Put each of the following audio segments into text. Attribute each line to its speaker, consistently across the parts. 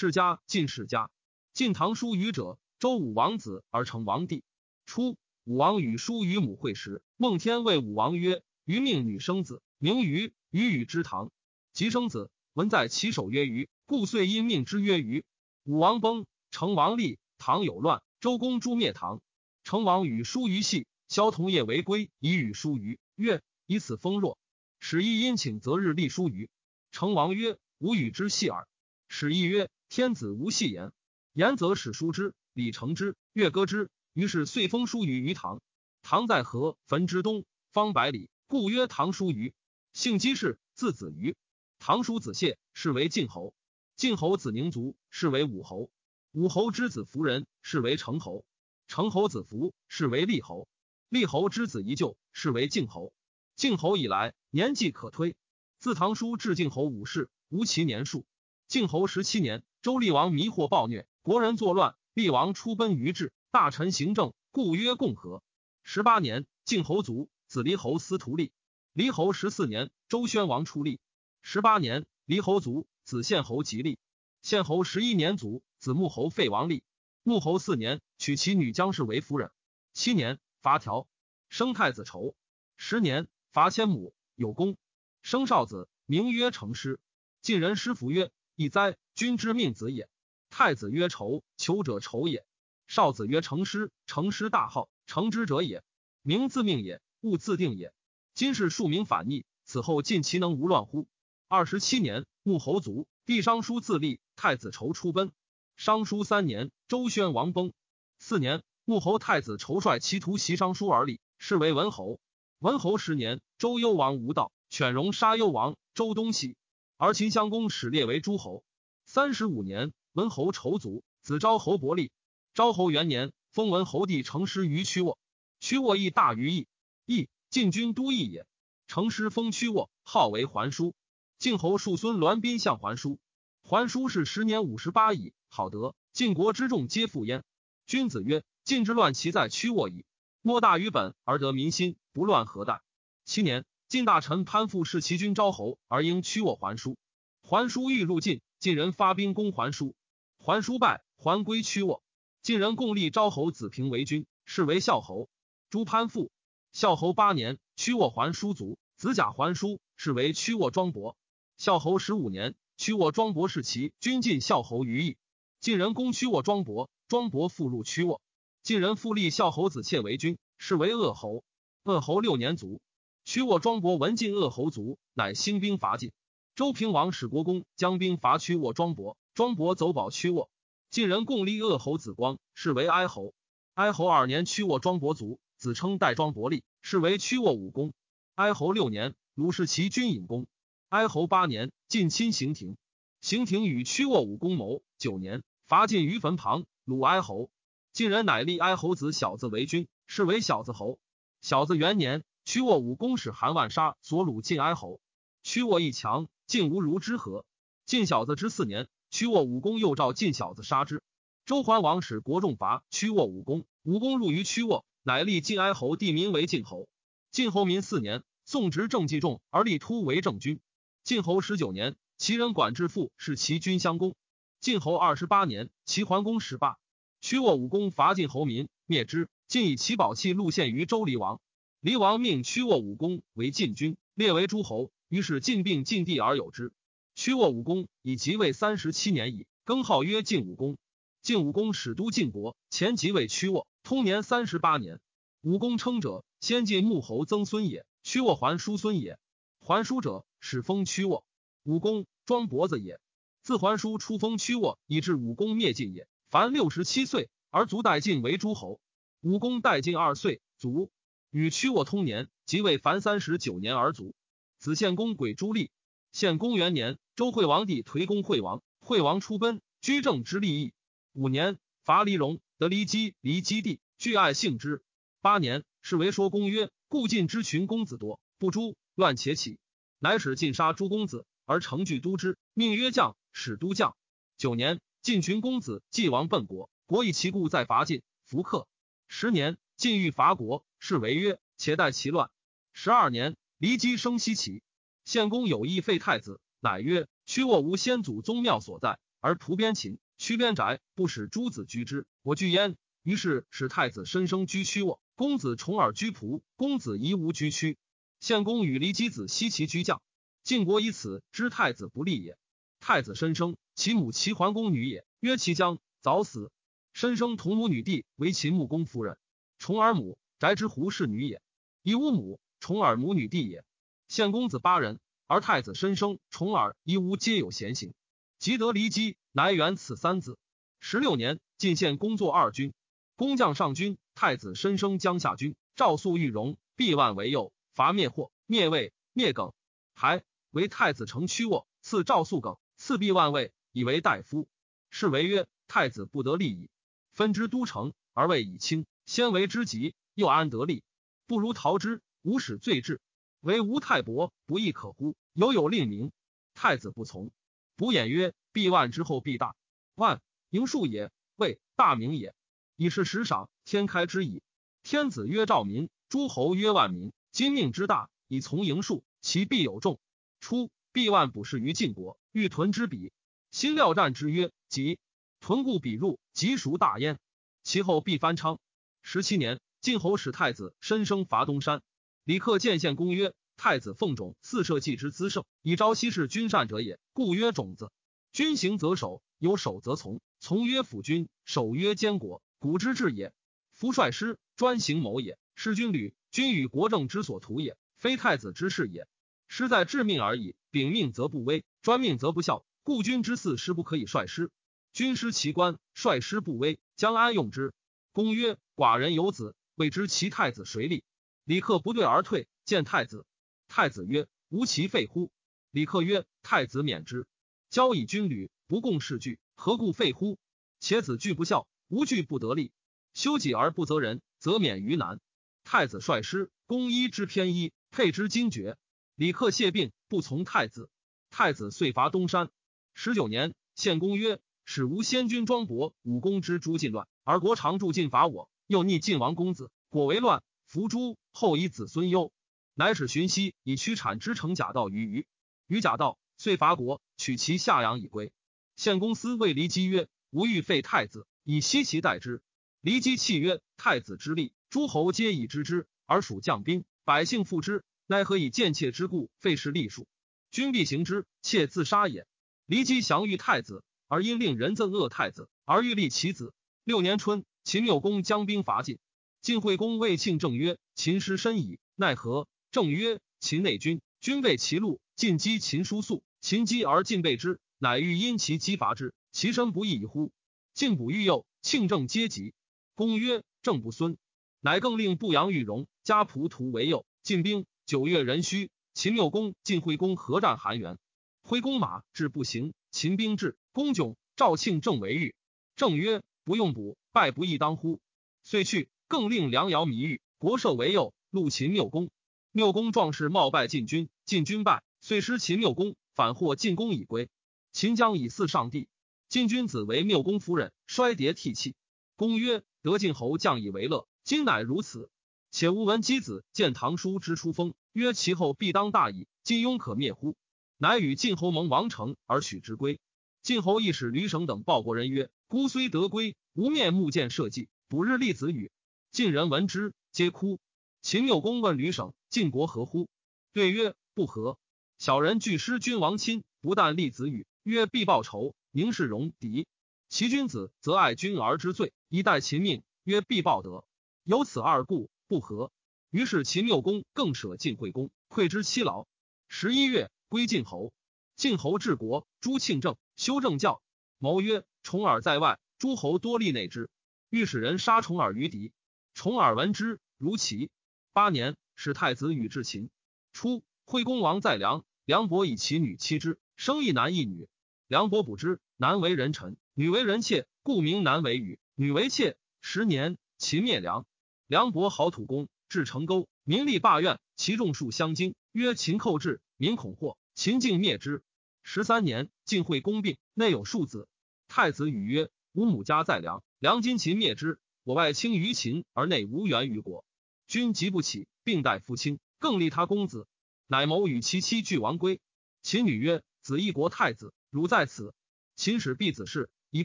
Speaker 1: 世家晋世家。晋唐叔虞者，周武王子而成王帝。初，武王与叔虞母会时，孟天谓武王曰：“虞命女生子，名虞。虞与之堂，及生子，文在其首曰虞，故遂因命之曰虞。武王崩，成王立，唐有乱，周公诛灭唐。成王与叔虞戏，萧同业为归，以与叔虞曰：以此封若。使一殷请择日立叔虞。成王曰：吾与之戏耳。使一曰：天子无戏言。言则使书之，礼成之，乐歌之。于是遂封叔虞于唐。唐在河汾之东，方百里，故曰唐叔虞。姓姬氏，字子瑜。唐叔子谢，是为晋侯。晋侯子宁卒，是为武侯。武侯之子夫人，是为成侯。成侯子服，是为厉侯。厉侯之子宜就，是为晋侯。晋侯以来，年纪可推。自唐叔至晋侯五世，无其年数。晋侯十七年，周厉王迷惑暴虐。国人作乱，厉王出奔于治，大臣行政，故曰共和。十八年，晋侯卒，子离侯司徒立。离侯十四年，周宣王出立。十八年，离侯卒，子献侯即立。献侯十一年卒，子穆侯废王立。穆侯四年，娶其女姜氏为夫人。七年，伐条，生太子仇。十年，伐千亩，有功，生少子，名曰成师。晋人师服曰：“以哉，君之命子也。”太子曰：“仇，求者仇也。”少子曰：“成师，成师大号，成之者也。名自命也，物自定也。今世庶民反逆，此后尽其能无乱乎？”二十七年，穆侯卒，弟商叔自立，太子仇出奔。商叔三年，周宣王崩。四年，穆侯太子仇率其徒袭商叔而立，是为文侯。文侯十年，周幽王无道，犬戎杀幽王，周东西，而秦襄公始列为诸侯。三十五年。文侯仇卒，子昭侯伯立。昭侯元年，封文侯弟成师于曲沃。曲沃邑大于邑，邑晋军都邑也。成师封曲沃，号为桓叔。晋侯庶孙栾宾向桓叔。桓叔是十年五十八矣，好德，晋国之众皆附焉。君子曰：晋之乱，其在曲沃矣。莫大于本而得民心，不乱何待？七年，晋大臣潘复弑其君昭侯，而应屈沃桓叔。还叔欲入晋，晋人发兵攻还叔。还叔败，还归屈沃。晋人共立昭侯子平为君，是为孝侯。朱潘复。孝侯八年，屈沃还叔卒，子甲桓叔，是为屈沃庄伯。孝侯十五年，屈沃庄伯弑其君晋孝侯于邑。晋人攻屈沃庄伯，庄伯复入屈沃。晋人复立孝侯子妾为君，是为鄂侯。鄂侯六年卒。屈沃庄伯闻晋鄂侯卒，乃兴兵伐晋。周平王使国公将兵伐屈沃庄伯。庄伯走保屈沃，晋人共立鄂侯子光，是为哀侯。哀侯二年，屈沃庄伯卒，子称代庄伯立，是为屈沃武公。哀侯六年，鲁氏其君隐公。哀侯八年，晋亲行庭，行庭与屈沃武公谋。九年，伐晋于坟旁，鲁哀侯。晋人乃立哀侯子小子为君，是为小子侯。小子元年，屈沃武功使韩万杀所鲁晋哀侯。屈沃一强，晋无如之何。晋小子之四年。屈沃武功又召晋小子杀之。周桓王使国众伐屈沃武功，武功入于屈沃，乃立晋哀侯地名为晋侯。晋侯民四年，宋执政继重而立突为政君。晋侯十九年，齐人管至父是齐君相公。晋侯二十八年，齐桓公始罢。屈沃武功伐晋侯民，灭之。晋以其宝器路献于周离王。离王命屈沃武功为晋君，列为诸侯。于是晋并晋地而有之。屈沃武功以即位三十七年矣，更号曰晋武公。晋武公始都晋国，前即位屈沃，通年三十八年。武功称者，先晋穆侯曾孙也。屈沃还叔孙也。还叔者，始封屈沃。武功庄伯子也。自还叔出封屈沃，以致武功灭晋也。凡六十七岁而卒，代晋为诸侯。武功代晋二岁卒，与屈沃通年，即位凡三十九年而卒。子献公鬼朱立。献公元年。周惠王帝颓公惠王，惠王出奔，居正之利益。五年，伐黎戎，得黎基，黎基地，惧爱幸之。八年，是为说公曰：“故晋之群公子多，不诛，乱且起。”乃使尽杀诸公子，而成具都之，命曰将，使都将。九年，晋群公子既王奔国，国以其故再伐晋，弗克。十年，晋欲伐国，是为曰：“且待其乱。”十二年，黎姬生西齐，献公有意废太子。乃曰：屈沃无先祖宗庙所在，而屠边秦，屈边宅，不使诸子居之。我惧焉。于是使太子申生居屈沃，公子重耳居仆，公子夷吾居屈。献公与骊姬子西齐居将。晋国以此知太子不利也。太子申生，其母齐桓公女也，曰其将早死。申生同母女弟为秦穆公夫人。重耳母翟之胡氏女也，夷吾母重耳母女弟也。献公子八人，而太子申生、重耳、夷吾皆有贤行。及得骊姬，乃远此三子。十六年，晋献公作二军。工将上军，太子申生江夏军，赵肃玉荣，毕万为右，伐灭霍，灭魏，灭耿，还为太子成屈沃，赐赵肃耿，赐毕万位，以为大夫。是为曰：太子不得利矣。分之都城，而未以轻，先为之急，又安得利？不如逃之。无使罪至，为吴太伯，不亦可乎？犹有令名。太子不从。卜衍曰：必万之后必大。万营数也，谓大名也。以是时赏，天开之矣。天子曰兆民，诸侯曰万民。今命之大，以从营数，其必有众。初，必万卜士于晋国，欲屯之彼。新料战之曰：即屯故彼入，即孰大焉？其后必翻昌。十七年，晋侯使太子申生伐东山。李克见献公曰：太子奉种四社稷之资盛，以昭西氏君善者也，故曰种子。君行则守，有守则从。从曰辅君，守曰监国。古之治也，夫率师专行谋也。师军旅，君与国政之所图也，非太子之事也。师在致命而已，秉命则不威，专命则不效。故君之四师不可以率师。君师其官，率师不威，将安用之？公曰：寡人有子，未知其太子谁立？李克不对而退，见太子。太子曰：无其废乎？李克曰：太子免之。交以军旅，不共事具，何故废乎？且子惧不孝。无惧不得利，修己而不责人，则免于难。太子率师，公衣之偏衣，佩之精绝。李克谢病，不从太子。太子遂伐东山。十九年，献公曰：“使吾先君庄伯、武公之诛晋乱，而国常助晋伐我，又逆晋王公子，果为乱。伏诛后，以子孙忧。乃使荀息以驱产之城假道于虞。虞假道，遂伐国，取其下阳以归。献公司谓骊姬曰：‘吾欲废太子。’以西其代之，骊姬泣曰：“太子之立，诸侯皆以知之，而属将兵，百姓附之，奈何以贱妾之故废是立数？君必行之，妾自杀也。”骊姬降欲太子，而因令人憎恶太子，而欲立其子。六年春，秦缪公将兵伐晋，晋惠公谓庆正曰：“秦师深矣，奈何？”正曰：“秦内君，君备其路，晋击秦叔宿，秦击而晋备之，乃欲因其击伐之，其身不义已乎？”晋卜欲右，庆正皆急。公曰：“正不孙。”乃更令不阳、玉荣加仆徒为右。晋兵九月壬戌，秦缪公、晋惠公合战韩原。挥公马至不行，秦兵至，公窘。赵庆正为御。正曰：“不用卜，败不亦当乎？”遂去。更令梁尧迷欲国赦为右，录秦缪公。缪公壮士冒败晋军，晋军败，遂失秦缪公，反获晋公以归。秦将以祀上帝。晋君子为缪公夫人，衰迭涕泣。公曰：“得晋侯将以为乐，今乃如此。且吾闻箕子见唐叔之出封，曰其后必当大矣。晋庸可灭乎？乃与晋侯盟王城而许之归。晋侯亦使吕省等报国人曰：‘孤虽得归，无面目见社稷，不日立子语。’晋人闻之，皆哭。秦缪公问吕省：‘晋国何乎？’对曰：‘不和。小人惧失君王亲，不但立子语，曰必报仇。’宁是戎狄，其君子则爱君而知罪，以待秦命，曰必报德。有此二故，不和。于是秦缪公更舍晋惠公，馈之妻劳。十一月，归晋侯。晋侯治国，诛庆正，修正教。谋曰：重耳在外，诸侯多立内之。欲使人杀重耳于敌。重耳闻之，如齐。八年，使太子与至秦。初，惠公王在梁，梁伯以其女妻之，生一男一女。梁伯卜之。男为人臣，女为人妾，故名男为羽，女为妾。十年，秦灭梁。梁伯好土工，至成沟，民立罢院，其众数相惊，曰：“秦寇至，民恐祸。”秦竟灭之。十三年，晋惠公病，内有庶子。太子语曰：“吾母家在梁，梁今秦灭之，我外轻于秦，而内无援于国。君急不起，并待父亲，更立他公子。乃谋与其妻俱王归。秦女曰：‘子一国太子，汝在此。’秦使必子事，以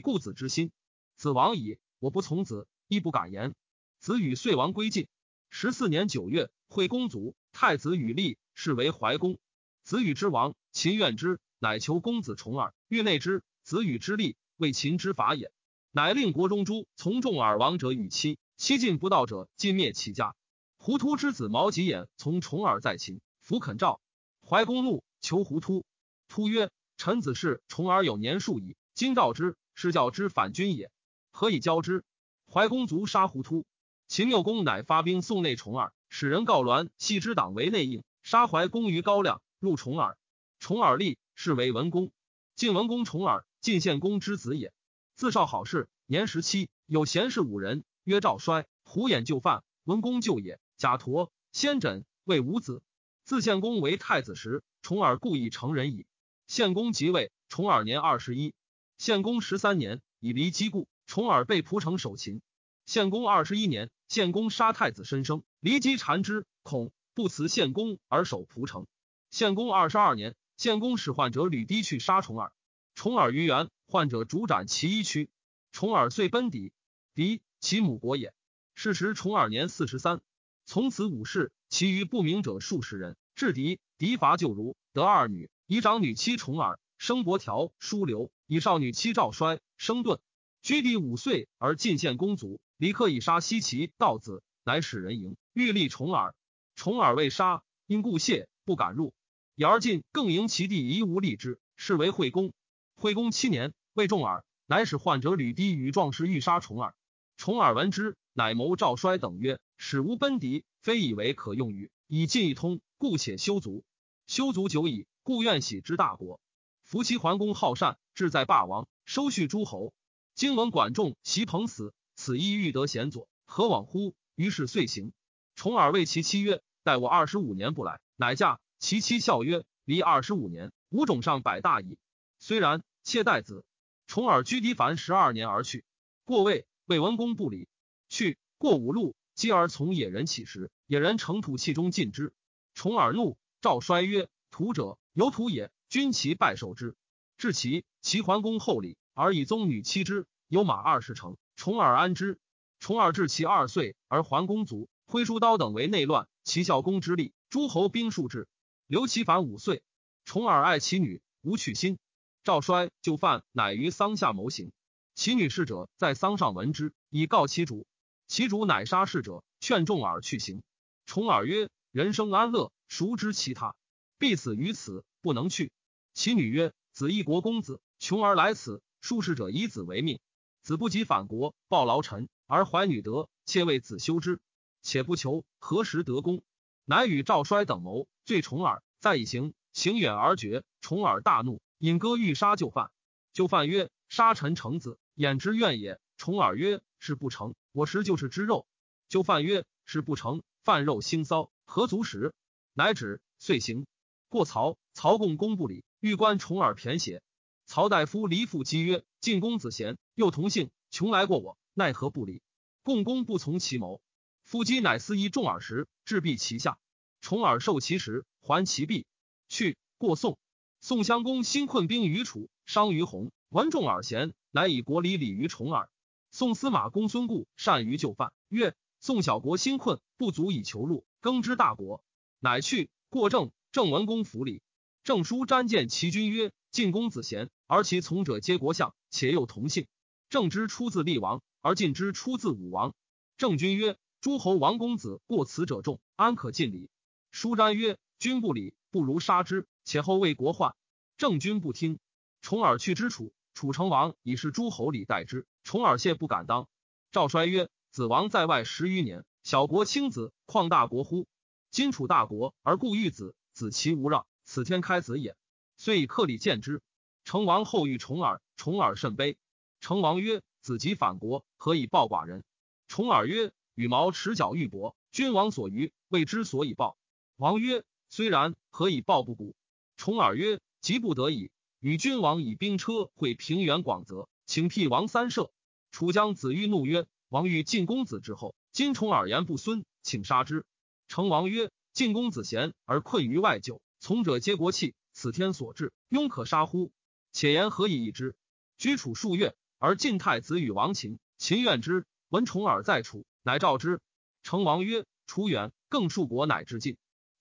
Speaker 1: 故子之心。子亡矣，我不从子，亦不敢言。子与遂王归晋。十四年九月，惠公卒，太子与立，是为怀公。子与之亡，秦怨之，乃求公子重耳，欲内之。子与之立，为秦之法也。乃令国中诸从众耳亡者与妻，妻尽不道者，尽灭其家。胡突之子毛吉衍从重耳在秦，弗肯召。怀公怒，求胡突。突曰：“臣子是重耳有年数矣，今召之，是教之反君也。何以交之？”怀公卒，杀胡突。秦缪公乃发兵送内重耳，使人告栾系之党为内应，杀怀公于高梁，入重耳。重耳立，是为文公。晋文公重耳，晋献公之子也。自少好事，年十七，有贤士五人，曰赵衰、胡衍就范，文公就也。贾陀、先轸谓五子。自献公为太子时，重耳故意成人矣。献公即位，重耳年二十一。献公十三年，以离姬故，重耳被蒲城守秦。献公二十一年，献公杀太子申生，离姬缠之，恐不辞献公而守蒲城。献公二十二年，献公使患者吕堤去杀重耳。重耳于原，患者主斩其一躯。重耳遂奔敌，敌其母国也。是时重耳年四十三。从此武士，其余不明者数十人。至敌，敌伐就如，得二女，以长女妻重耳，生伯条、叔留；以少女妻赵衰，生盾。居敌五岁而进献公族，李克以杀西岐道子，乃使人迎，欲立重耳。重耳未杀，因故谢，不敢入。以而进更迎其弟夷吾立之，是为惠公。惠公七年，魏重耳，乃使患者吕低与壮士欲杀重耳。重耳闻之，乃谋赵衰等曰：“使无奔敌，非以为可用于以进一通，故且修足。修足久矣，故愿喜之大国。夫其桓公好善，志在霸王，收恤诸侯。今闻管仲、袭彭死，此亦欲得贤佐，何往乎？于是遂行。重耳谓其妻曰：‘待我二十五年不来，乃嫁。’其妻笑曰：‘离二十五年，吾种上百大矣。’虽然，妾待子。重耳居狄凡十二年而去。过魏，魏文公不礼。去过五路，继而从野人起时，野人乘土器中尽之。重耳怒，赵衰曰：“土者，有土也。君其拜受之。至其，齐桓公厚礼，而以宗女妻之。有马二十乘。重耳安之。重耳至其二岁，而桓公卒。挥书刀等为内乱，齐孝公之立，诸侯兵数至。刘其凡五岁。重耳爱其女，无去心。赵衰就犯，乃于桑下谋行。其女侍者在桑上闻之，以告其主。其主乃杀侍者，劝重耳去行。重耳曰：“人生安乐，孰知其他？必死于此，不能去。”其女曰：“子一国公子，穷而来此，数侍者以子为命。子不及反国，报劳臣，而怀女德，妾为子修之，且不求何时得功。”乃与赵衰等谋，罪重耳，再以行，行远而绝。重耳大怒。引歌欲杀就犯，就犯曰：“杀臣成子，焉之怨也？”重耳曰：“是不成，我食就是之肉。”就犯曰：“是不成，饭肉腥骚，何足食？”乃止，遂行。过曹，曹共公不礼，欲观重耳骈写。曹大夫离父讥曰：“晋公子贤，又同姓，穷来过我，奈何不礼？”共公不从其谋。夫姬乃司仪重耳时，置璧其下。重耳受其时，还其璧。去过宋。宋襄公新困兵于楚，伤于洪。闻重耳贤，乃以国礼礼于重耳。宋司马公孙固善于就范，曰：“宋小国新困，不足以求禄，耕之大国。”乃去过郑。郑文公服礼。郑书瞻见其君曰：“晋公子贤，而其从者皆国相，且又同姓。郑之出自厉王，而晋之出自武王。”郑君曰：“诸侯王公子过此者众，安可尽礼？”书瞻曰：“君不礼，不如杀之。”且后为国患，郑君不听。重耳去之楚，楚成王以是诸侯礼待之。重耳谢不敢当。赵衰曰：“子王在外十余年，小国轻子，况大国乎？今楚大国而故欲子，子其无让，此天开子也。遂以克礼见之。成王后遇重耳，重耳甚悲。成王曰：‘子即反国，何以报寡人？’重耳曰：‘羽毛持角玉帛，君王所余，未之所以报。’王曰：‘虽然，何以报不古？’重耳曰：“急不得已，与君王以兵车会平原广泽，请辟王三舍。”楚将子玉怒曰：“王欲晋公子之后，今重耳言不孙，请杀之。”成王曰：“晋公子贤而困于外久，从者皆国器，此天所至，庸可杀乎？且言何以易之？”居楚数月，而晋太子与王秦。秦怨之，闻重耳在楚，乃召之。成王曰：“楚远，更数国，乃至晋。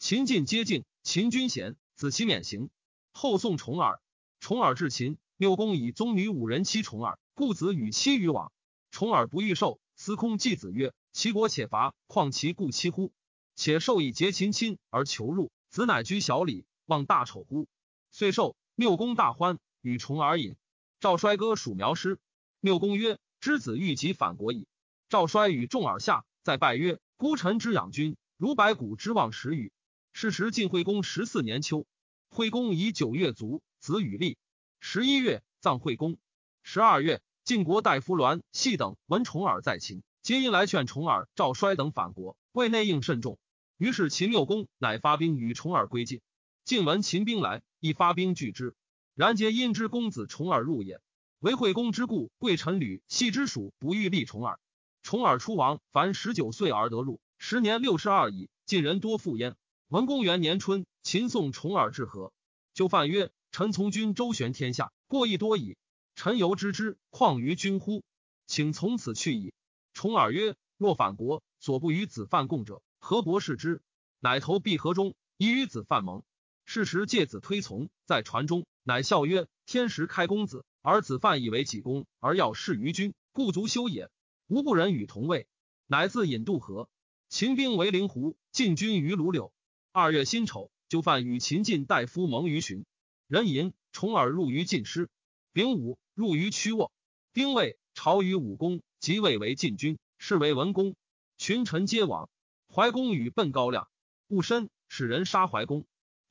Speaker 1: 秦晋皆敬。秦君贤，子其免刑。后送重耳。重耳至秦，六公以宗女五人妻重耳，故子与妻与往。重耳不欲受，司空季子曰：‘齐国且伐，况其故妻乎？且受以结秦亲而求入，子乃居小礼，望大丑乎？’遂受。六公大欢，与重耳饮。赵衰歌属苗师。六公曰。”之子欲及反国矣。赵衰与众耳下，再拜曰：“孤臣之养君，如白骨之望时与。”是时晋惠公十四年秋，惠公以九月卒，子与立。十一月，葬惠公。十二月，晋国大夫栾系等闻重耳在秦，皆因来劝重耳、赵衰等反国，为内应甚重。于是秦六公乃发兵与重耳归晋。晋闻秦兵来，亦发兵拒之。然皆因之公子重耳入也。为惠公之故，贵臣吕系之属不欲立重耳。重耳出王，凡十九岁而得入，时年六十二矣。晋人多附焉。文公元年春，秦送重耳至和，就犯曰：“臣从君周旋天下，过亦多矣。臣犹知之，况于君乎？请从此去矣。”重耳曰：“若反国，所不与子犯共者，何伯视之？”乃投璧河中，以与子犯盟。是时介子推从，在船中，乃笑曰：“天时开公子。”而子犯以为己功，而要事于君，故足羞也。吾不忍与同位，乃自引渡河。秦兵围灵湖，晋军于卢柳。二月辛丑，就犯与秦晋大夫蒙于寻。人吟重耳入于晋师。丙午，入于曲沃。丁未，朝于武功，即位为晋军，是为文公。群臣皆往。怀公与奔高亮，戊申，使人杀怀公。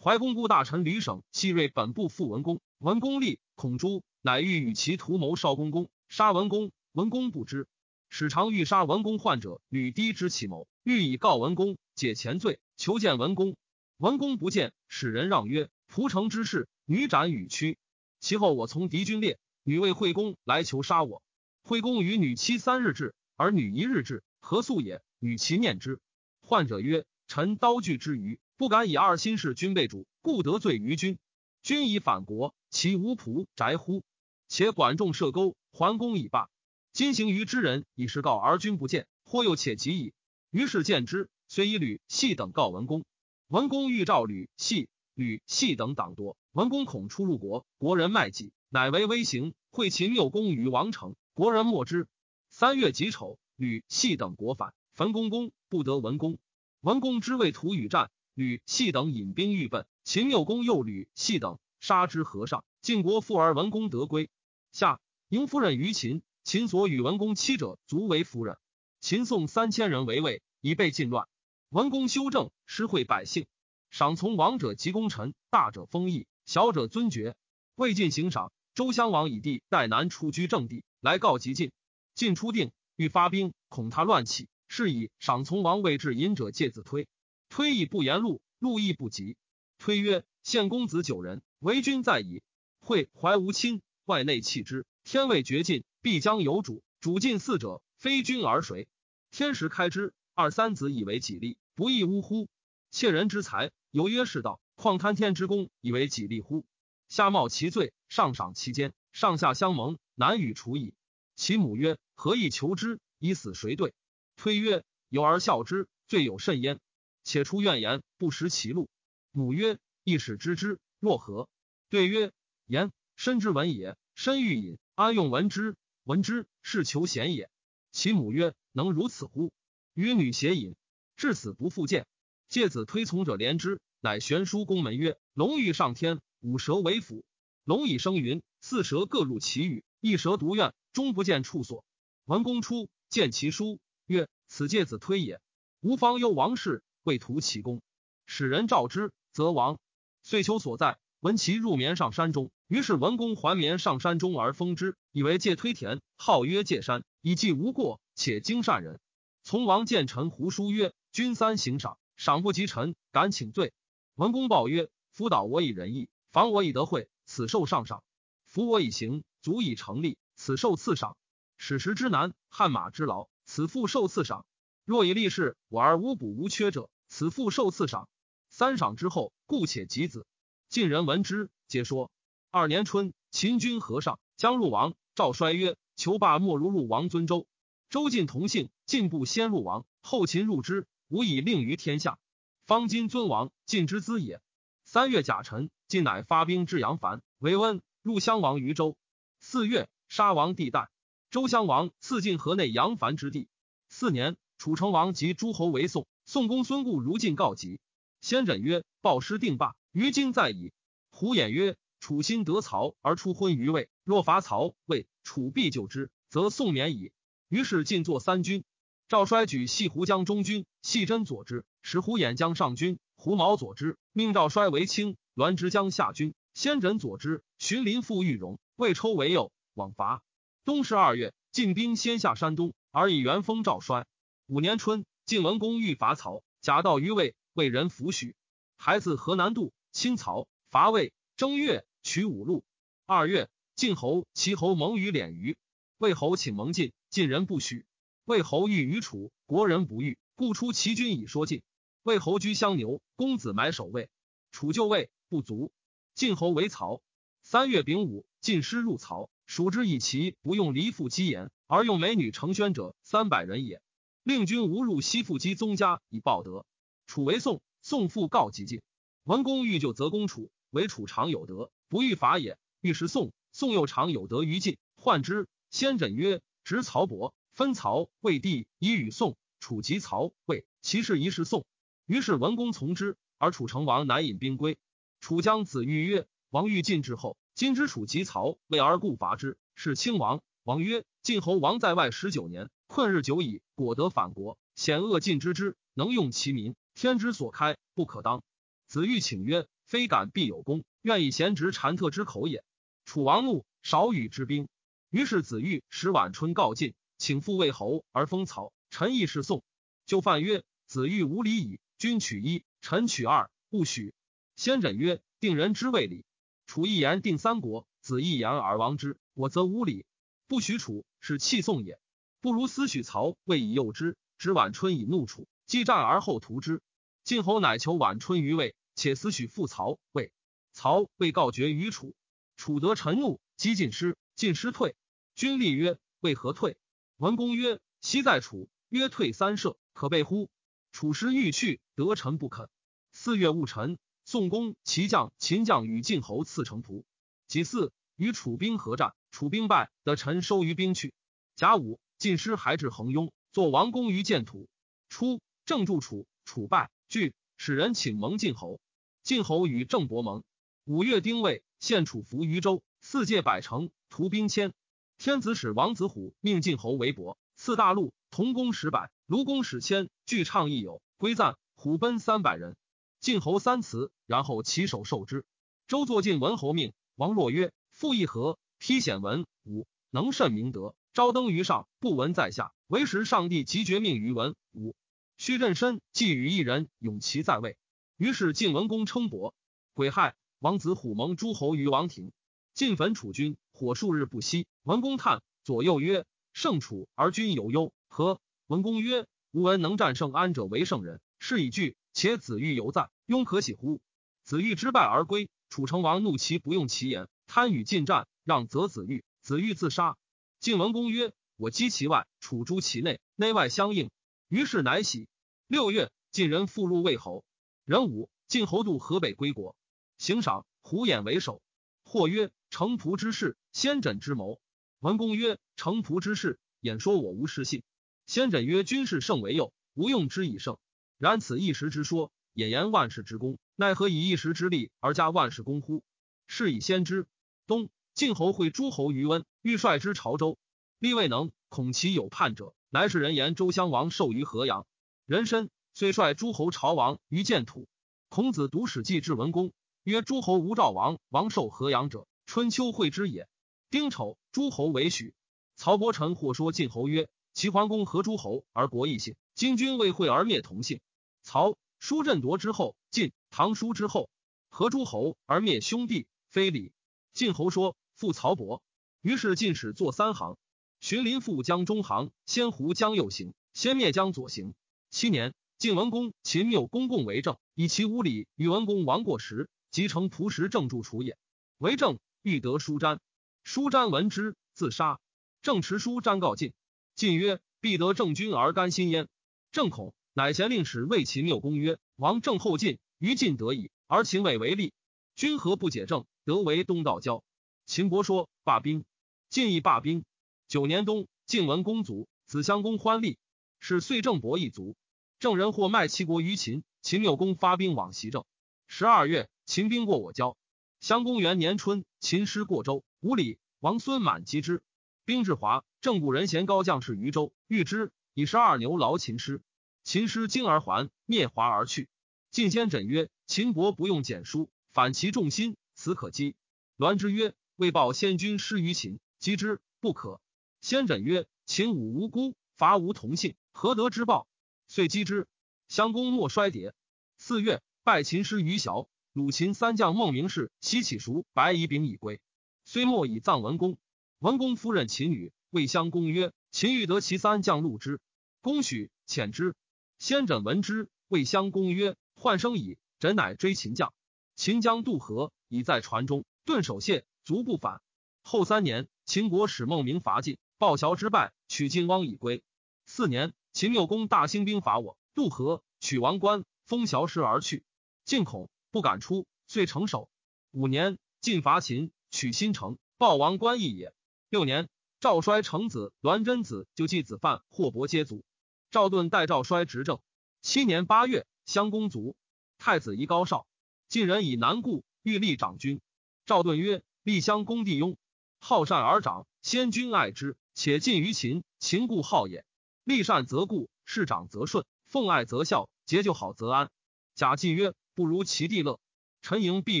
Speaker 1: 怀公故大臣吕省、细锐本部复文公。文公立，恐诛。乃欲与其图谋少公公，杀文公。文公不知。使常欲杀文公患者，吕低之其谋，欲以告文公，解前罪，求见文公。文公不见，使人让曰：“蒲城之事，女斩与屈。其后我从敌军列，女为惠公来求杀我。惠公与女妻三日至，而女一日至，何素也？与其念之。患者曰：臣刀具之余，不敢以二心事君备主，故得罪于君。君以反国，其无仆宅乎？”且管仲射钩，桓公已罢。今行于之人，以示告而君不见，或又且及矣。于是见之，遂以吕系等告文公。文公欲召吕系、吕系等党多，文公恐出入国，国人卖己，乃为微行，会秦六公于王城，国人莫之。三月己丑，吕系等国反，焚公公，不得文公。文公之谓图与战，吕系等引兵欲奔，秦六公诱吕系等杀之河上。晋国富而文公得归。下迎夫人于秦，秦所与文公妻者足为夫人。秦宋三千人为魏，以备晋乱。文公修正，施惠百姓，赏从王者及功臣，大者封邑，小者尊爵。魏晋行赏，周襄王以弟代南出居正地，来告急晋。晋初定，欲发兵，恐他乱起，是以赏从王位至隐者介子推。推亦不言路，路亦不及。推曰：“献公子九人，为君在矣。”会怀无亲。外内弃之，天未绝尽，必将有主。主尽四者，非君而谁？天时开之，二三子以为己利，不亦呜乎？窃人之财，有曰是道；况贪天之功，以为己利乎？下冒其罪，上赏其奸，上下相蒙，难与除矣。其母曰：何以求之？以死谁对？推曰：有而笑之，罪有甚焉。且出怨言，不识其路。母曰：亦使知之，若何？对曰：言。身之文也，身欲隐，安用闻之？闻之，是求贤也。其母曰：“能如此乎？”与女偕饮，至死不复见。介子推从者怜之，乃悬书宫门曰：“龙欲上天，五蛇为辅。龙以生云，四蛇各入其羽，一蛇独怨，终不见处所。”文公出，见其书，曰：“此介子推也。吾方忧王室，未图其功，使人召之，则亡。遂求所在，闻其入眠上山中。”于是文公还眠上山中而封之，以为介推田，号曰介山，以记无过，且经善人。从王见臣胡书曰：“君三行赏，赏不及臣，敢请罪。”文公报曰：“辅导我以仁义，防我以德惠，此受上赏；辅我以行，足以成立，此受次赏。史实之难，汗马之劳，此复受次赏。若以立事，我而无补无缺者，此复受次赏。三赏之后，故且及子。晋人闻之，皆说。二年春，秦军河上，将入王，赵衰曰：“求罢莫如入王尊周。”周晋同姓，进步先入王，后秦入之，无以令于天下。方今尊王，晋之资也。三月甲辰，晋乃发兵至阳樊，为温入襄王于周。四月，杀王帝代。周襄王赐晋河内阳樊之地。四年，楚成王及诸侯为宋。宋公孙固如晋告急，先轸曰：“报师定罢，于今在矣。”胡衍曰：“楚心得曹而出昏于魏，若伐曹魏，楚必救之，则宋免矣。”于是进作三军，赵衰举系胡将中军，系真佐之；使胡衍将上军，胡毛佐之，命赵衰为卿。栾之将下军，先轸佐之。荀林父玉荣，魏抽为右，往伐。冬十二月，晋兵先下山东，而以元封赵衰。五年春，晋文公欲伐曹，假道于魏，为人弗许。孩子河南渡，清曹伐魏。正月，取五路。二月，晋侯、齐侯盟于敛于。魏侯请盟晋，晋人不许。魏侯欲于楚，国人不欲，故出齐军以说晋。魏侯居相牛，公子买守卫。楚就位不足，晋侯为曹。三月丙午，晋师入曹，蜀之以齐不用离父姬言，而用美女成宣者三百人也。令君无入西父姬宗家以报德。楚为宋，宋父告及晋。文公欲救则公楚，为楚常有德，不欲伐也。欲食宋，宋又常有德于晋，患之。先轸曰：“执曹伯，分曹魏地，以与宋。楚及曹魏，其事宜是宋。”于是文公从之，而楚成王乃引兵归。楚将子玉曰：“王欲晋之后，今之楚及曹魏而故伐之，是亲王。”王曰：“晋侯王在外十九年，困日久矣，果得反国，险恶尽之之，能用其民，天之所开，不可当。”子玉请曰：“非敢必有功，愿以贤侄禅特之口也。”楚王怒，少与之兵。于是子玉使晚春告晋，请复魏侯而封曹。臣亦是宋。就犯曰：“子玉无礼矣。君取一，臣取二，不许。”先轸曰：“定人之谓礼。楚一言定三国，子一言而亡之，我则无礼。不许楚，是弃宋也。不如思许曹，魏以诱之，知晚春以怒楚，既战而后屠之。晋侯乃求晚春于魏，且思许复曹魏。曹魏告绝于楚，楚得臣怒，击晋师。晋师退。”君立曰：“为何退？”文公曰：“昔在楚，曰退三舍，可备乎？”楚师欲去，得臣不肯。四月戊辰，宋公齐将秦将与晋侯刺城濮。己巳，与楚兵合战，楚兵败，得臣收于兵去。甲午，晋师还至衡雍，作王公于建土。初，郑助楚，楚败，惧，使人请盟晋侯。晋侯与郑伯盟。五月丁未，献楚服于州，四界百城，屠兵千。天子使王子虎命晋侯为伯，赐大陆，同公十百，卢公使千，具唱亦有，归赞。虎奔三百人，晋侯三辞，然后起手受之。周作晋文侯命，王若曰：“复议和，披显文武，能甚明德，昭登于上，不闻在下。唯时上帝即绝命于文武，须振身，寄与一人，永其在位。”于是晋文公称伯。癸亥，王子虎蒙诸侯于王庭。晋焚楚军，火数日不息。文公叹，左右曰：“胜楚而君有忧，何？”文公曰：“吾闻能战胜安者为圣人，是以惧。且子玉犹在，庸可喜乎？”子玉之败而归，楚成王怒其不用其言，贪与进战，让则子玉。子玉自杀。晋文公曰：“我击其外，楚诛其内，内外相应。”于是乃喜。六月，晋人复入魏侯。壬午，晋侯渡河北归国。行赏，胡衍为首。或曰。城濮之事，先轸之谋。文公曰：“城濮之事，演说我无失信。”先轸曰：“君事胜为右，无用之以胜。然此一时之说，也言万世之功，奈何以一时之力而加万世功乎？是以先知。”冬，晋侯会诸侯于温，欲率之朝周，立未能，恐其有叛者，乃使人言周襄王受于河阳。人参遂率诸侯朝王于建土。孔子读史记至文公，曰：“诸侯无赵王，王受河阳者。”春秋会之也。丁丑，诸侯为许。曹伯臣或说晋侯曰：“齐桓公和诸侯而国异姓，今君未会而灭同姓。曹叔振铎之后，晋唐叔之后，和诸侯而灭兄弟，非礼。”晋侯说：“复曹伯。”于是晋使作三行。荀林父将中行，先胡将右行，先灭将左行。七年，晋文公秦缪公共为政，以其无礼与文公王过时，即成仆石正柱楚也。为政。欲得舒瞻，舒瞻闻之，自杀。郑持书瞻告晋，晋曰：“必得郑君而甘心焉。”郑恐，乃贤令使谓秦六公曰：“王郑后晋，于晋得矣，而秦魏为利。君何不解政？得为东道交。”秦伯说罢兵，晋亦罢兵。九年冬，晋文公卒，子襄公欢立，是遂郑伯一族。郑人或卖齐国于秦，秦六公发兵往袭郑。十二月，秦兵过我交。襄公元年春，秦师过州，五里，王孙满击之。兵至华，郑故人贤高将士于州，遇之，以十二牛劳秦师。秦师惊而还，灭华而去。晋先枕曰：“秦国不用简书，反其众心，此可击。”栾之曰：“为报先君失于秦，击之不可。”先枕曰：“秦武无辜，伐无同姓，何得之报？”遂击之。襄公莫衰迭。四月，拜秦师于小。鲁秦三将孟明氏西起熟白夷丙以归，虽莫以葬文公。文公夫人秦女谓襄公曰：“秦欲得其三将戮之。”公许遣之。先轸闻之，谓襄公曰：“患生矣。”轸乃追秦将。秦将渡河，已在船中，顿守谢，卒不返。后三年，秦国使孟明伐晋，报乔之败，取晋汪以归。四年，秦缪公大兴兵伐我，渡河，取王关，封乔师而去。晋恐，不敢出，遂成守。五年，晋伐秦，取新城，报王关义也。六年，赵衰成子栾真子就继子犯霍伯皆卒。赵盾代赵衰执政。七年八月，襄公卒，太子宜高少。晋人以南固，欲立长君。赵盾曰：“立襄公弟雍，好善而长，先君爱之，且近于秦，秦故好也。立善则固，事长则顺，奉爱则孝，节就好则安。”贾季曰：“不如其弟乐。陈盈必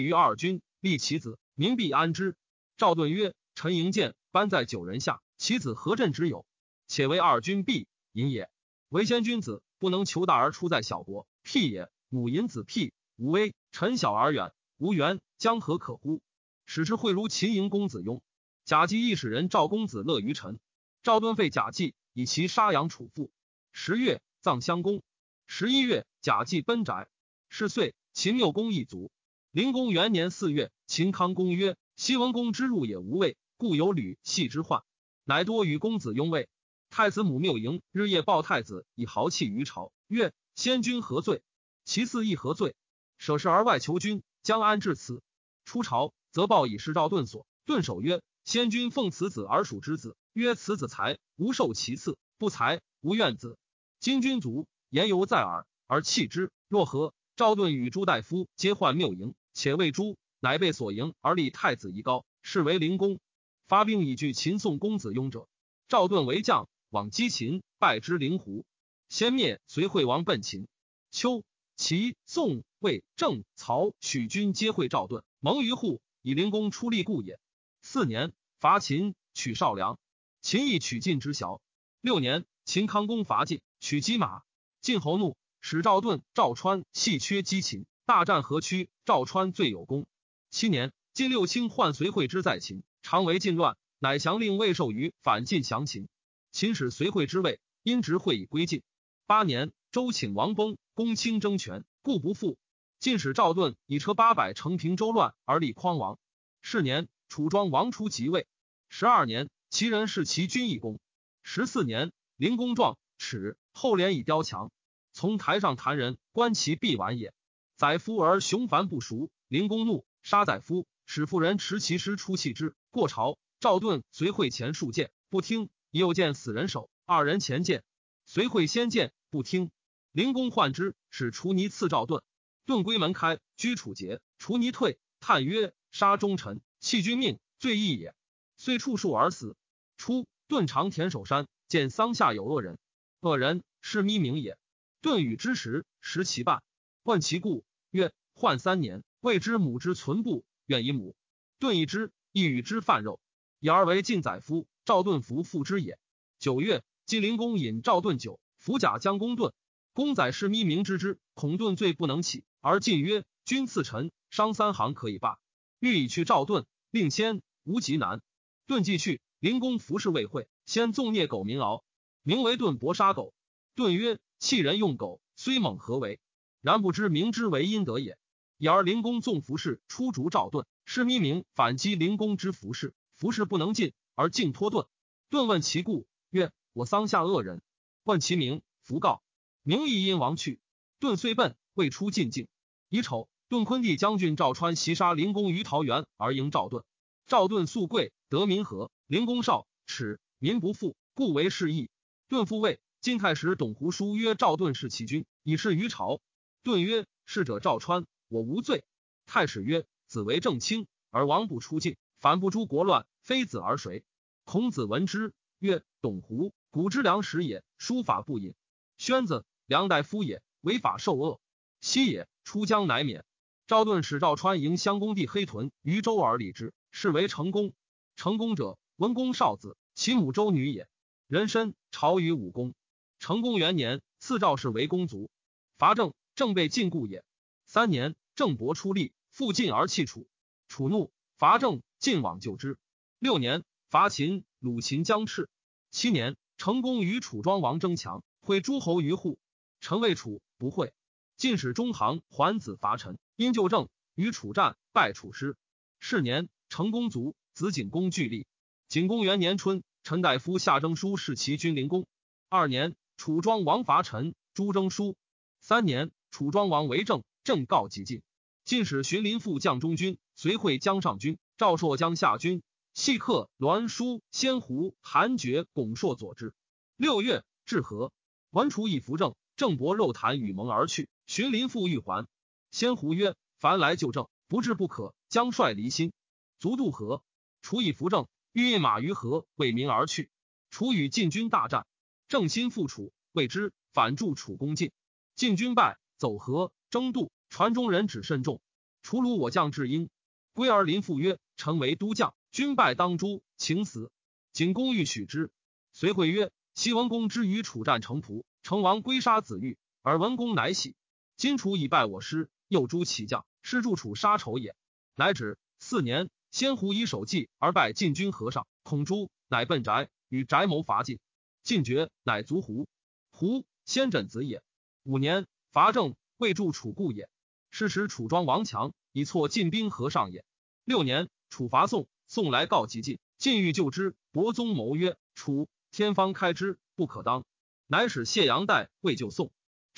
Speaker 1: 于二君，立其子，民必安之。”赵盾曰：“陈盈见。”班在九人下，其子何振之有？且为二君必淫也。为先君子，不能求大而出在小国，辟也。母淫子辟，无威。臣小而远，无缘，将何可乎？使之会如秦营公子雍。贾季亦使人赵公子乐于臣。赵敦废贾季，以其杀养楚父。十月，葬襄公。十一月，贾季奔宅。是岁，秦缪公一卒。灵公元年四月，秦康公曰：“西文公之入也无畏。”故有吕系之患，乃多与公子拥卫。太子母谬迎，日夜抱太子，以豪气于朝。曰：先君何罪？其次亦何罪？舍事而外求君，将安至此？出朝，则报以示赵盾所。盾守曰：先君奉此子而属之子。曰：此子才，无受其次；不才，无怨子。今君卒，言犹在耳，而弃之，若何？赵盾与朱大夫皆患谬迎，且谓朱，乃被所迎而立太子宜高，是为灵公。发兵以拒秦宋公子雍者，赵盾为将，往击秦，败之灵狐。先灭，随惠王奔秦。秋，齐、宋、魏、郑、曹、许军皆会赵盾，蒙于户，以灵公出力故也。四年，伐秦，取少梁。秦亦取晋之小。六年，秦康公伐晋，取击马。晋侯怒，使赵盾、赵川细缺击秦，大战河曲，赵川最有功。七年，晋六卿换随惠之在秦。常为晋乱，乃降令未受于反晋降秦。秦使随惠之位，因执会以归晋。八年，周请王崩，公卿争权，故不复。晋使赵盾以车八百乘平周乱，而立匡王。是年，楚庄王出即位。十二年，齐人弑其君一公。十四年，灵公壮耻，后连以雕墙。从台上弹人，观其必完也。宰夫而雄凡不熟，灵公怒，杀宰夫。使妇人持其师出弃之，过朝。赵盾随会前数见，不听。又见死人手，二人前见，随会先见，不听。灵公患之，使除泥赐赵盾。盾归门开，居楚节。除泥退，叹曰：“杀忠臣，弃君命，罪义也。”遂触树而死。初，盾长田守山，见桑下有恶人，恶人是咪名也。盾与之时，食其半，问其故，曰：“患三年，未知母之存不。”愿以母盾一之，亦与之饭肉，以而为晋宰夫。赵盾服复之也。九月，晋灵公引赵盾酒，服甲将公盾。公宰是咪明知之，恐盾罪不能起，而晋曰：“君赐臣，伤三行可以罢。”欲以去赵盾，令先无极难。盾既去，灵公服侍未会，先纵孽狗民敖，名为盾搏杀狗。盾曰：“弃人用狗，虽猛何为？然不知明之为阴德也。”已而灵公纵服侍出逐赵盾，是咪明反击灵公之服侍，服侍不能进，而敬托盾。盾问其故，曰：“我桑下恶人。”问其名，弗告。名亦因亡去。盾遂奔，未出晋境。乙丑，顿昆帝将军赵川袭杀灵公于桃园，而迎赵盾。赵盾素贵，得民和。灵公少，耻民不富，故为士义。顿复位。晋太史董狐书曰：“赵盾是其君，以示于朝。”顿曰：“逝者赵川，我无罪。”太史曰：“子为正卿，而王不出境，反不诛国乱，非子而谁？”孔子闻之曰：“董狐，古之良史也。书法不隐。宣子，梁代夫也，违法受恶。昔也，出江乃免。赵盾使赵川迎襄公弟黑豚于周而立之，是为成功。成功者，文公少子，其母周女也。人参朝于武公。成公元年，赐赵氏为公族。伐郑，郑被禁锢也。三年，郑伯出力，复晋而弃楚。楚怒，伐郑，晋往救之。六年，伐秦，鲁秦将赤。七年，成功与楚庄王争强，会诸侯于户。臣谓楚不会。晋使中行桓子伐陈，因救郑，与楚战，败楚师。是年，成公卒，子景公据立。景公元年春，陈大夫下征书弑其君灵公。二年。楚庄王伐陈，朱征书。三年，楚庄王为政，政告即晋。晋使荀林副将中军，随会江上军，赵朔将下军。细客栾书先胡韩厥巩硕佐之。六月，至河。文楚以扶正，郑伯肉谈与盟而去。荀林父欲还，先胡曰：“凡来就政，不至不可。将率离心，卒渡河。楚以扶正，欲引马于河，为民而去。楚与晋军大战。”正心复楚，谓之反助楚攻晋，晋军败，走河争渡。船中人只甚众。楚虏我将至英，归而临父曰：“臣为都将，军败当诛，请死。”景公欲许之，随会曰：“齐文公之与楚战城濮，成王归杀子玉，而文公乃喜。今楚已败我师，又诛其将，是助楚杀仇也。”乃止。四年，先胡以守计而败晋军和尚，恐诛，乃奔翟，与翟谋伐晋。晋绝，乃卒胡。胡先枕子也。五年，伐郑，未助楚故也。是时楚庄王强，以挫晋兵和尚也。六年，楚伐宋，宋来告急晋，晋欲救之。伯宗谋曰：“楚天方开之，不可当。”乃使谢阳代为救宋。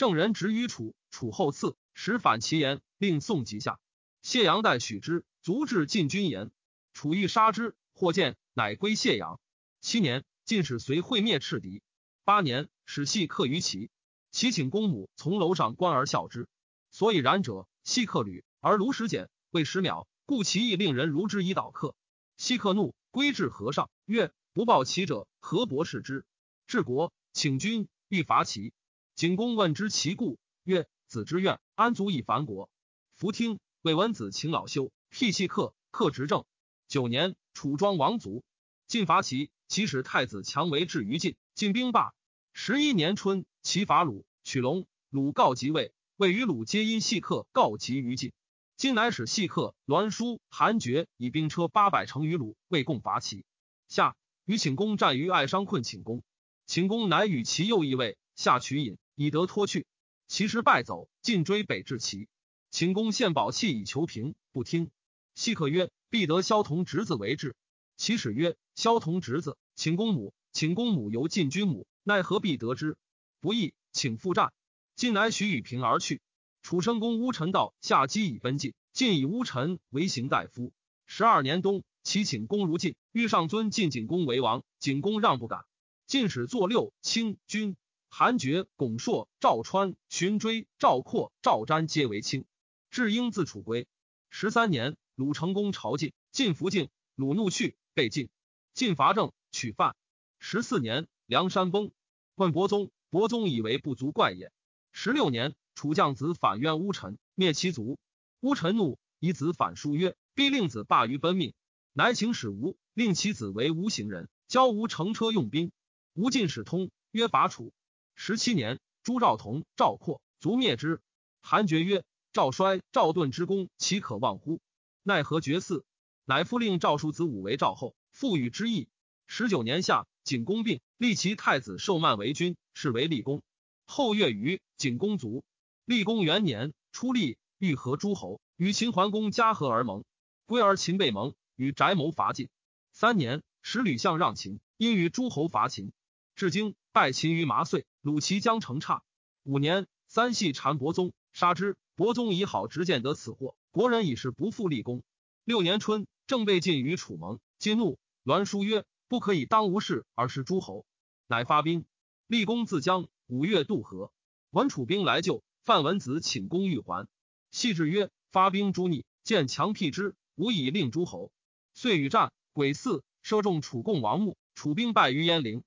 Speaker 1: 郑人执于楚，楚后赐，使反其言，令宋即下。谢阳代许之，卒至晋军言。楚欲杀之，或见，乃归谢阳。七年。晋使随会灭赤敌。八年，使系客于齐。齐请公母从楼上观而笑之。所以然者，系克履而卢时简，未十秒，故其意令人如之以导客。西克怒，归至河上，曰：“不报齐者，何伯视之？”治国，请君欲伐齐。景公问之其故，曰：“子之愿，安足以反国？”弗听。魏文子请老休，辟系克，克执政。九年，楚庄王卒。晋伐齐。其使太子强为至于晋，晋兵罢。十一年春，齐伐鲁，取龙。鲁告即位，魏与鲁皆因细客告急于晋。今乃使细客栾书韩厥以兵车八百乘于鲁，为共伐齐。夏，与请公战于爱商，困请公。请公乃与其右翼位下取引，以得脱去。其师败走，尽追北至齐。秦公献宝器以求平，不听。细客曰：“必得萧同侄子为质。”其使曰：“萧同侄子。”秦公母，秦公母由晋君母，奈何必得之？不义，请复战。晋乃许与平而去。楚申公乌臣道下机以奔晋，晋以乌臣为行大夫。十二年冬，齐请公如晋，欲上尊晋景公为王，景公让不敢。晋使作六卿君，韩厥、巩硕、赵川、荀追、赵括、赵瞻皆为卿。至英自楚归。十三年，鲁成公朝晋，晋服晋，鲁怒去，被晋。晋伐郑。取范。十四年，梁山崩。问伯宗，伯宗以为不足怪也。十六年，楚将子反冤乌臣，灭其族。乌臣怒，以子反书曰：“必令子罢于奔命。”乃请使吴，令其子为吴行人，教吴乘车用兵。吴进使通，曰：“伐楚。”十七年，朱兆同、赵括卒灭之。韩厥曰：“赵衰、赵盾之功，岂可忘乎？奈何绝嗣？”乃复令赵叔子武为赵后，复与之意。十九年夏，景公病，立其太子寿曼为君，是为立公。后月余，景公卒。立公元年，出立，欲和诸侯，与秦桓公嘉和而盟。归而秦被盟，与翟谋伐晋。三年，使吕相让秦，因与诸侯伐秦，至今败秦于麻遂，虏其将城差。五年，三系禅伯宗，杀之。伯宗以好直见得此祸，国人已是不复立功。六年春，正被晋于楚盟，晋怒，栾书曰：“不可以当无事而失诸侯。”乃发兵，立功自江。五月渡河，闻楚兵来救，范文子请功欲还。细致曰：“发兵诛逆，见强辟之，无以令诸侯。”遂与战，鬼四射中楚共王墓，楚兵败于鄢陵。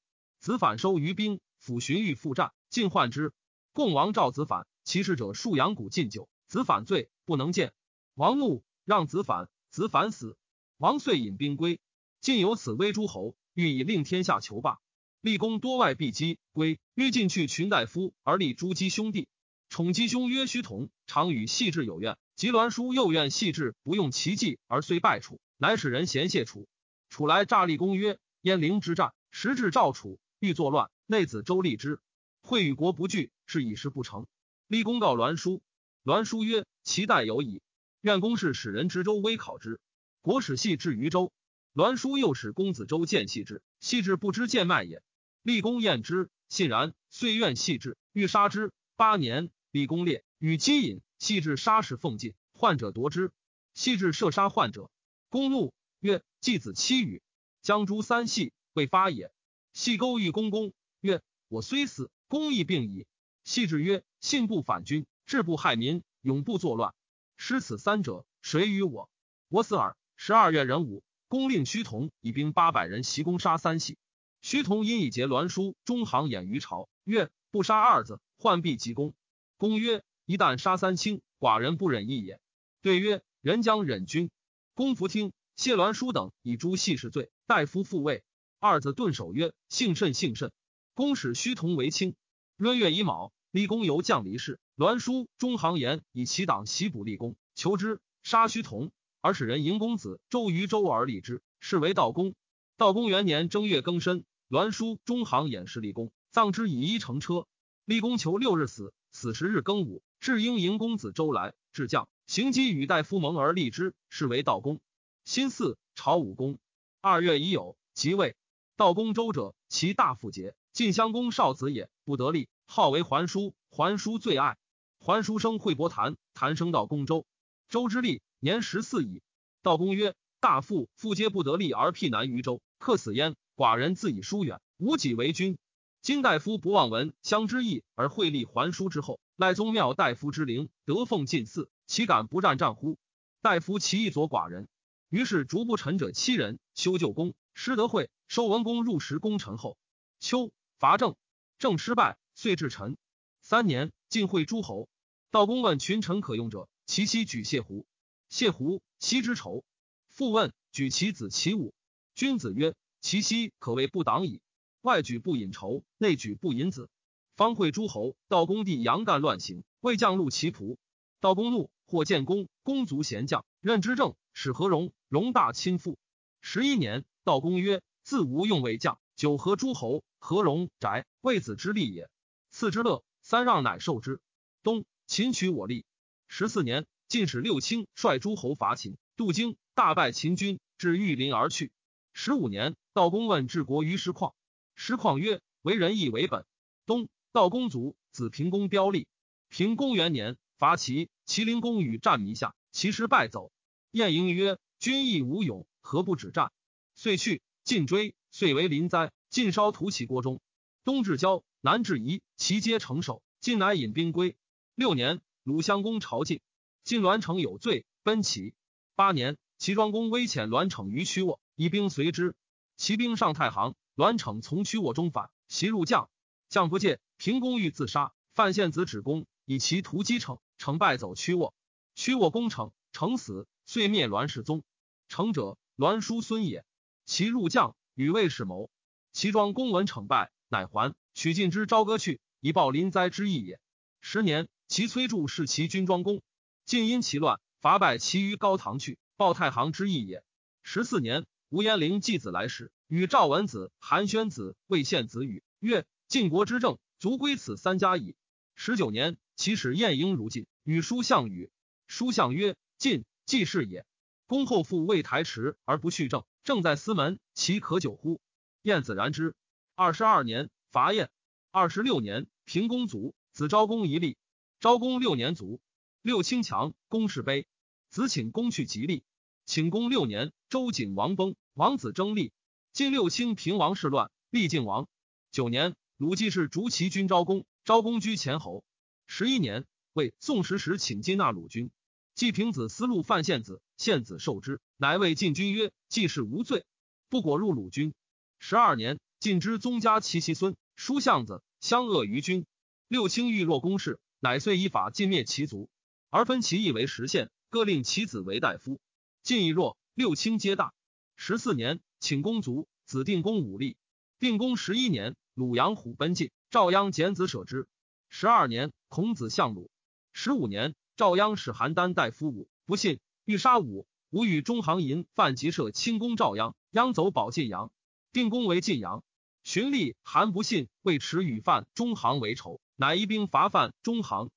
Speaker 1: 子反收于兵，抚荀彧复战，尽患之。共王召子反。其事者戍阳谷禁酒，子反罪不能见。王怒，让子反，子反死。王遂引兵归。晋有此威诸侯，欲以令天下求霸。立功多外必击，归欲进去群大夫而立诸姬兄弟。宠姬兄曰须同，常与细致有怨。及栾书又怨细致不用其计而遂败楚，乃使人嫌谢楚。楚来诈立功曰：燕陵之战，时至赵楚，欲作乱，内子周立之，会与国不惧，是以事不成。立公告栾书，栾书曰：“其待有矣。愿公事使人知周微考之。国使系至于周，栾书又使公子周见系之，系之不知见脉也。立公验之，信然，遂愿细之，欲杀之。八年，立公烈，与姬隐，细之杀使奉进，患者夺之。细之射杀患者，公怒曰：‘季子妻与将诛三系，未发也。’系勾欲公公曰：‘我虽死，公亦病矣。’细之曰。”信不反君，志不害民，永不作乱。失此三者，谁与我？我死耳。十二月壬午，公令须同以兵八百人袭攻杀三系。须同因以结栾书中行演于朝，曰：“不杀二子，患必急攻。”公曰：“一旦杀三卿，寡人不忍一也。”对曰：“人将忍君。”公弗听。谢栾书等以诛系氏罪，大夫复位。二子顿首曰：“幸甚，幸甚。”公使须同为卿。闰月乙卯。立功由将离世，栾书、中行言以其党袭补立功，求之，杀须同，而使人迎公子周于周而立之，是为道公。道公元年正月庚申，栾书、中行演示立功，葬之以一乘车。立功求六日死，死十日庚午，至应迎公子周来，至将行击与大夫盟而立之，是为道公。辛巳，朝武公。二月乙酉，即位。道公周者，其大父节，晋襄公少子也，不得立。号为桓叔，桓叔最爱。桓叔生惠伯谈，谈生道公周。周之立年十四矣。道公曰：“大父父皆不得立而辟难于周，克死焉。寡人自以疏远，无己为君。今大夫不忘闻相之意而会立桓叔之后，赖宗庙大夫之灵，得奉近祀，岂敢不战战乎？大夫其意左寡人。于是逐不臣者七人，修旧功，师德会，收文公入时功臣后。秋伐郑，郑失败。”遂至陈三年，晋会诸侯。道公问群臣可用者，其妻举谢胡。谢胡妻之仇。复问举其子其武。君子曰：其妻可谓不党矣。外举不引仇，内举不引子。方会诸侯。道公弟杨干乱行，未将戮其仆。道公怒，或建功，公族贤将，任之政，使何荣，荣大亲附。十一年，道公曰：自无用为将，九合诸侯，何荣宅，为子之利也。赐之乐，三让乃受之。东，秦取我利。十四年，晋使六卿率诸侯伐秦，渡京，大败秦军，至玉林而去。十五年，道公问治国于师旷，师旷曰：“为仁义为本。”东，道公卒，子平公标立。平公元年，伐齐，齐灵公与战弥下，齐师败走。晏婴曰：“君亦无勇，何不止战？”遂去。晋追，遂为临灾。晋烧屠其国中。冬至郊。南至夷，其皆成守。晋乃引兵归。六年，鲁襄公朝晋，晋栾城有罪，奔齐。八年，齐庄公威遣栾城于曲沃，以兵随之。齐兵上太行，栾城从曲沃中反，袭入将，将不戒。平公欲自杀，范献子止公，以其屠击城，城败走曲沃。曲沃攻城，城死，遂灭栾氏宗。城者，栾叔孙也。其入将，与魏氏谋。其庄公闻成败，乃还。取晋之朝歌去，以报临灾之意也。十年，其崔杼弑其军庄公，晋因其乱，伐败其于高唐去，报太行之意也。十四年，吴延龄继子来使，与赵文子、韩宣子、魏献子语曰：“晋国之政，足归此三家矣。”十九年，其使晏婴如晋，与叔项羽。叔项曰：“晋，既是也。”公后复为台池而不续政，正在司门，其可久乎？晏子然之。二十二年，伐燕。二十六年，平公卒，子昭公一立。昭公六年卒。六卿强，公室碑。子请公去吉利。请公六年，周景王崩，王子争立。晋六卿平王室乱，立晋王。九年，鲁季氏逐齐军昭公，昭公居前侯。十一年，为宋时时请金纳鲁军。季平子思路范献子，献子受之，乃谓晋君曰：“季氏无罪，不果入鲁军。”十二年，晋之宗家其其孙，叔相子相恶于君。六卿欲若公事，乃遂依法尽灭其族，而分其义为十县，各令其子为大夫。晋亦若，六卿皆大。十四年，请公卒，子定公武立。定公十一年，鲁阳虎奔晋，赵鞅简子舍之。十二年，孔子相鲁。十五年，赵鞅使邯郸大夫武，不信，欲杀武。武与中行淫犯及射轻公赵鞅，鞅走保晋阳。定公为晋阳，荀立韩不信，为持与犯中行为仇，乃一兵伐犯中行。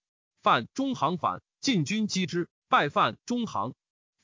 Speaker 1: 犯中行反，晋军击之，败犯中行。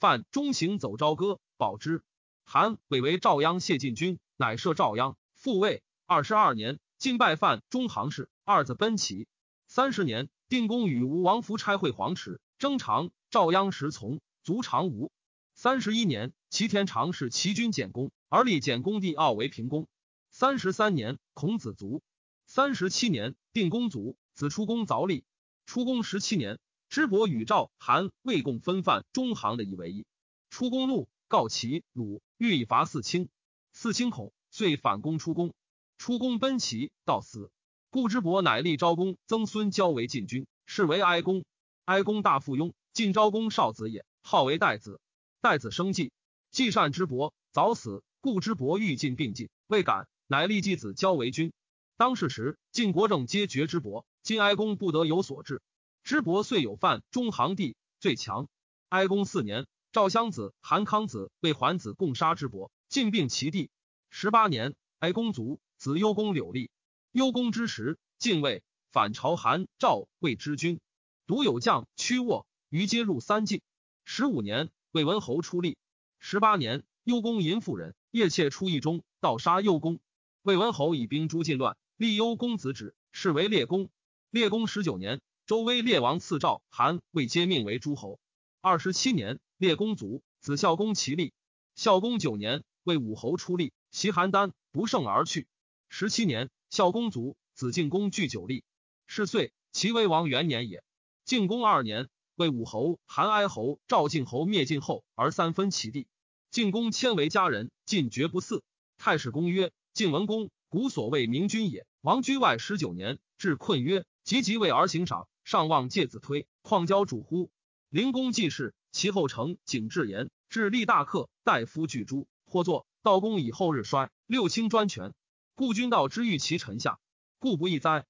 Speaker 1: 犯中行走朝歌，保之。韩委为赵鞅谢晋军，乃设赵鞅，复位。二十二年，晋败犯中行氏，二子奔齐。三十年，定公与吴王夫差会黄池，征长，赵鞅时从，卒长吴。三十一年，齐天长是齐军简公。而立简公帝傲为平公。三十三年，孔子卒。三十七年，定公卒，子出公凿立。出公十七年，知伯与赵、韩、魏共分犯中行的以为一。出公怒，告齐、鲁，欲以伐四卿。四卿恐，遂反攻出公。出公奔齐，到死。故知伯乃立昭公曾孙交为晋君，是为哀公。哀公大附庸，晋昭公少子也，号为代子。代子生计，季善之伯早死。故之伯欲尽并进，未敢，乃立继子交为君。当世时，晋国政皆绝之伯，晋哀公不得有所治。之伯遂有犯中行地，最强。哀公四年，赵襄子、韩康子为桓子共杀之伯，晋并其地。十八年，哀公卒，子幽公柳立。幽公之时，晋魏反朝，韩、赵、魏之君，独有将屈沃，于皆入三晋。十五年，魏文侯出立。十八年，幽公淫妇人。叶妾出邑中，盗杀幽公。魏文侯以兵诛晋乱，立幽公子止，是为列公。列公十九年，周威列王赐赵、韩、魏皆命为诸侯。二十七年，列公卒，子孝公其立。孝公九年，魏武侯出立，袭邯郸，不胜而去。十七年，孝公卒，子敬公据九立。是岁，齐威王元年也。敬公二年，魏武侯、韩哀侯、赵敬侯灭晋后，而三分其地。晋公迁为家人，晋绝不嗣。太史公曰：晋文公，古所谓明君也。王居外十九年，至困曰：及即位而行赏，上望介子推，况交主乎？灵公既事，其后成景至言，至立大客，大夫具诸，或作道公以后日衰。六卿专权，故君道之欲其臣下，故不义哉？